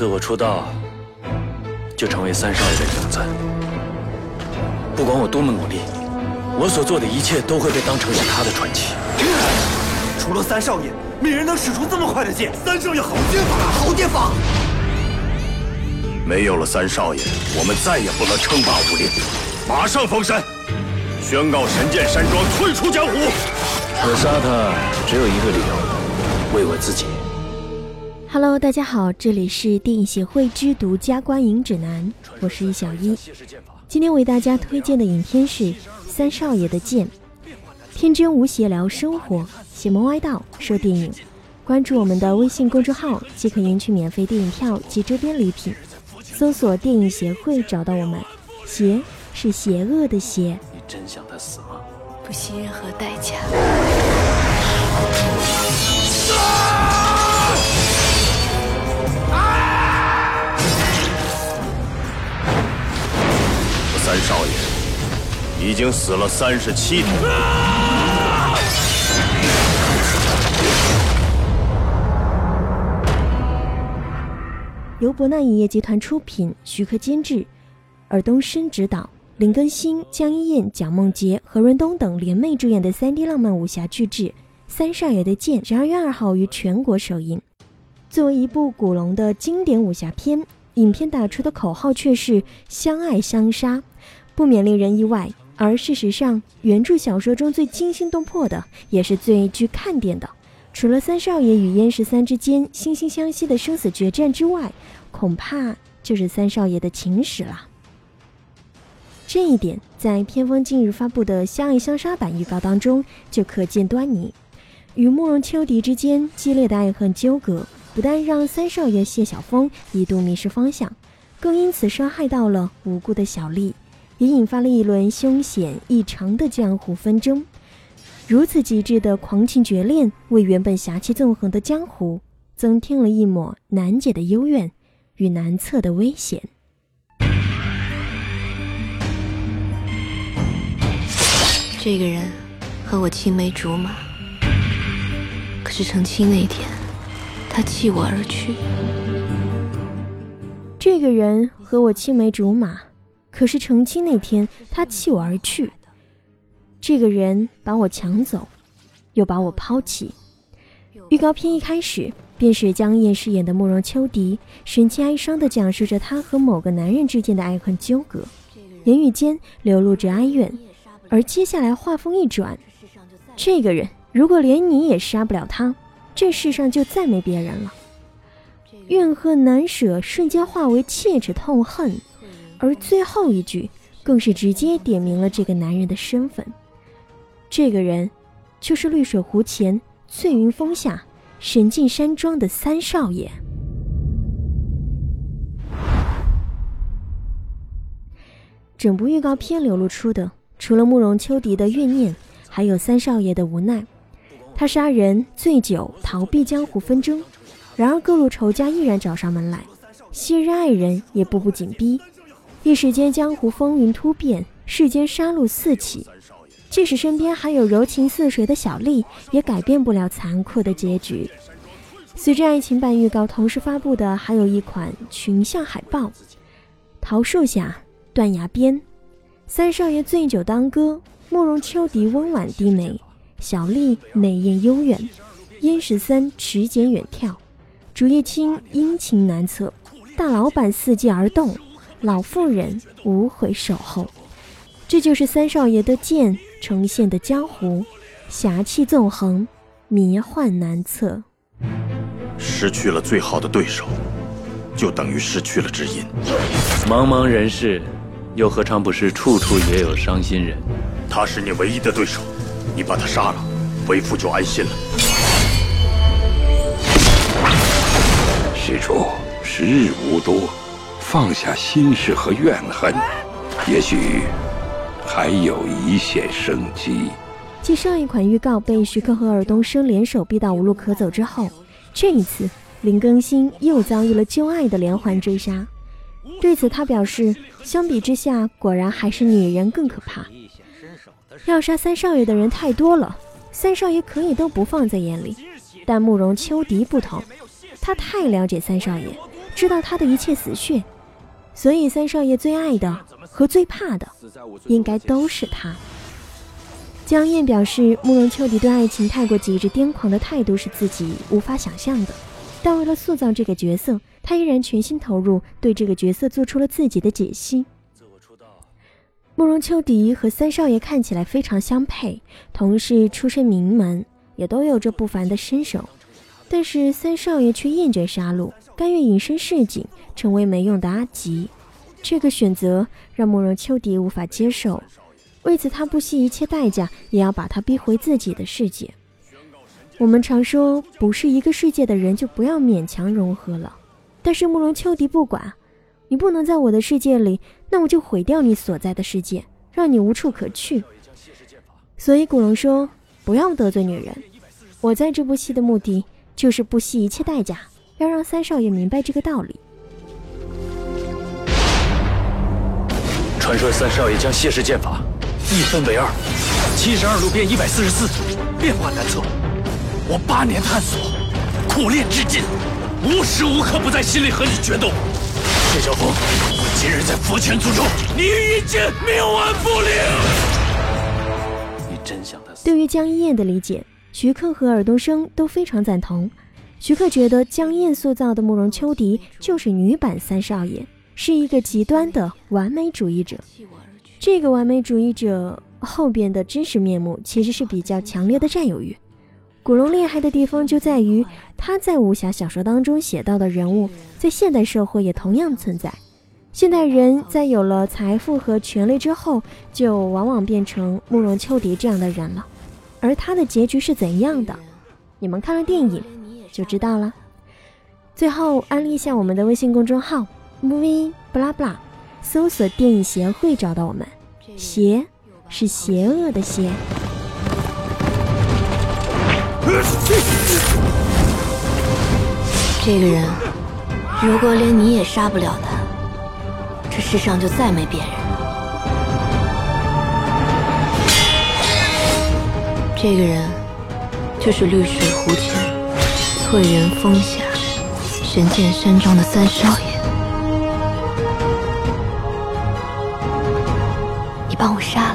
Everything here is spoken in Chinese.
自我出道，就成为三少爷的影子。不管我多么努力，我所做的一切都会被当成是他的传奇。除了三少爷，没人能使出这么快的剑。三少爷好剑法，好剑法！没有了三少爷，我们再也不能称霸武林。马上封山，宣告神剑山庄退出江湖。我杀他只有一个理由，为我自己。Hello，大家好，这里是电影协会之独家观影指南，我是易小一。今天为大家推荐的影片是《三少爷的剑》，天真无邪聊生活，邪门歪道说电影。关注我们的微信公众号即可赢取免费电影票及周边礼品，搜索“电影协会”找到我们。邪是邪恶的邪。你真想他死吗？不惜任何代价。三已经死了三十七天。由博纳影业集团出品，徐克监制，尔冬升执导，林更新、江一燕、蒋梦婕、何润东等联袂主演的 3D 浪漫武侠巨制《三少爷的剑》，十二月二号于全国首映。作为一部古龙的经典武侠片，影片打出的口号却是“相爱相杀”，不免令人意外。而事实上，原著小说中最惊心动魄的，也是最具看点的，除了三少爷与燕十三之间惺惺相惜的生死决战之外，恐怕就是三少爷的情史了。这一点在片方近日发布的《相爱相杀》版预告当中就可见端倪。与慕容秋迪之间激烈的爱恨纠葛，不但让三少爷谢晓峰一度迷失方向，更因此伤害到了无辜的小丽，也引发了一轮凶险异常的江湖纷争。如此极致的狂情绝恋，为原本侠气纵横的江湖增添了一抹难解的幽怨与难测的危险。这个人和我青梅竹马，可是成亲那天，他弃我而去。这个人和我青梅竹马，可是成亲那天他弃我而去。这个人把我抢走，又把我抛弃。预告片一开始便是江燕饰演的慕容秋荻，神情哀伤地讲述着她和某个男人之间的爱恨纠葛，言语间流露着哀怨。而接下来话锋一转，这个人如果连你也杀不了他，这世上就再没别人了。怨恨难舍瞬间化为切齿痛恨，而最后一句更是直接点明了这个男人的身份。这个人就是绿水湖前翠云峰下神境山庄的三少爷。整部预告片流露出的。除了慕容秋迪的怨念，还有三少爷的无奈。他杀人、醉酒、逃避江湖纷争，然而各路仇家依然找上门来，昔日爱人也步步紧逼。一时间，江湖风云突变，世间杀戮四起。即使身边还有柔情似水的小丽，也改变不了残酷的结局。随着爱情版预告同时发布的，还有一款群像海报：桃树下，断崖边。三少爷醉酒当歌，慕容秋笛温婉低眉，小丽美艳悠远，燕十三持剑远眺，竹叶青阴晴难测，大老板伺机而动，老妇人无悔守候。这就是三少爷的剑呈现的江湖，侠气纵横，迷幻难测。失去了最好的对手，就等于失去了知音。茫茫人世。又何尝不是处处也有伤心人？他是你唯一的对手，你把他杀了，为父就安心了。施主，时日无多，放下心事和怨恨，也许还有一线生机。继上一款预告被徐克和尔冬升联手逼到无路可走之后，这一次林更新又遭遇了旧爱的连环追杀。对此，他表示：“相比之下，果然还是女人更可怕。要杀三少爷的人太多了，三少爷可以都不放在眼里。但慕容秋迪不同，他太了解三少爷，知道他的一切死穴，所以三少爷最爱的和最怕的，应该都是他。江燕表示，慕容秋迪对爱情太过极致癫狂的态度是自己无法想象的，但为了塑造这个角色，他依然全心投入，对这个角色做出了自己的解析。慕容秋迪和三少爷看起来非常相配，同是出身名门，也都有着不凡的身手。但是三少爷却厌倦杀戮，甘愿隐身市井，成为没用的阿吉。这个选择让慕容秋迪无法接受，为此他不惜一切代价也要把他逼回自己的世界。我们常说，不是一个世界的人就不要勉强融合了，但是慕容秋迪不管。你不能在我的世界里，那我就毁掉你所在的世界，让你无处可去。所以古龙说：“不要得罪女人。”我在这部戏的目的就是不惜一切代价，要让三少爷明白这个道理。传说三少爷将谢氏剑法一分为二，七十二路变一百四十四，变化难测。我八年探索，苦练至今，无时无刻不在心里和你决斗。谢晓峰，今日在佛前诅咒你一剑冥顽不灵。你真想他死？对于江一燕的理解，徐克和尔冬升都非常赞同。徐克觉得江燕塑造的慕容秋迪就是女版三少爷，是一个极端的完美主义者。这个完美主义者后边的真实面目其实是比较强烈的占有欲。古龙厉害的地方就在于，他在武侠小说当中写到的人物，在现代社会也同样存在。现代人在有了财富和权力之后，就往往变成慕容秋迪这样的人了。而他的结局是怎样的？你们看了电影就知道了。最后安利一下我们的微信公众号 movie 布拉布拉，搜索电影协会找到我们。邪是邪恶的邪。这个人，如果连你也杀不了他，这世上就再没别人。这个人，就是绿水湖翠人峰下神剑山庄的三少爷。你帮我杀。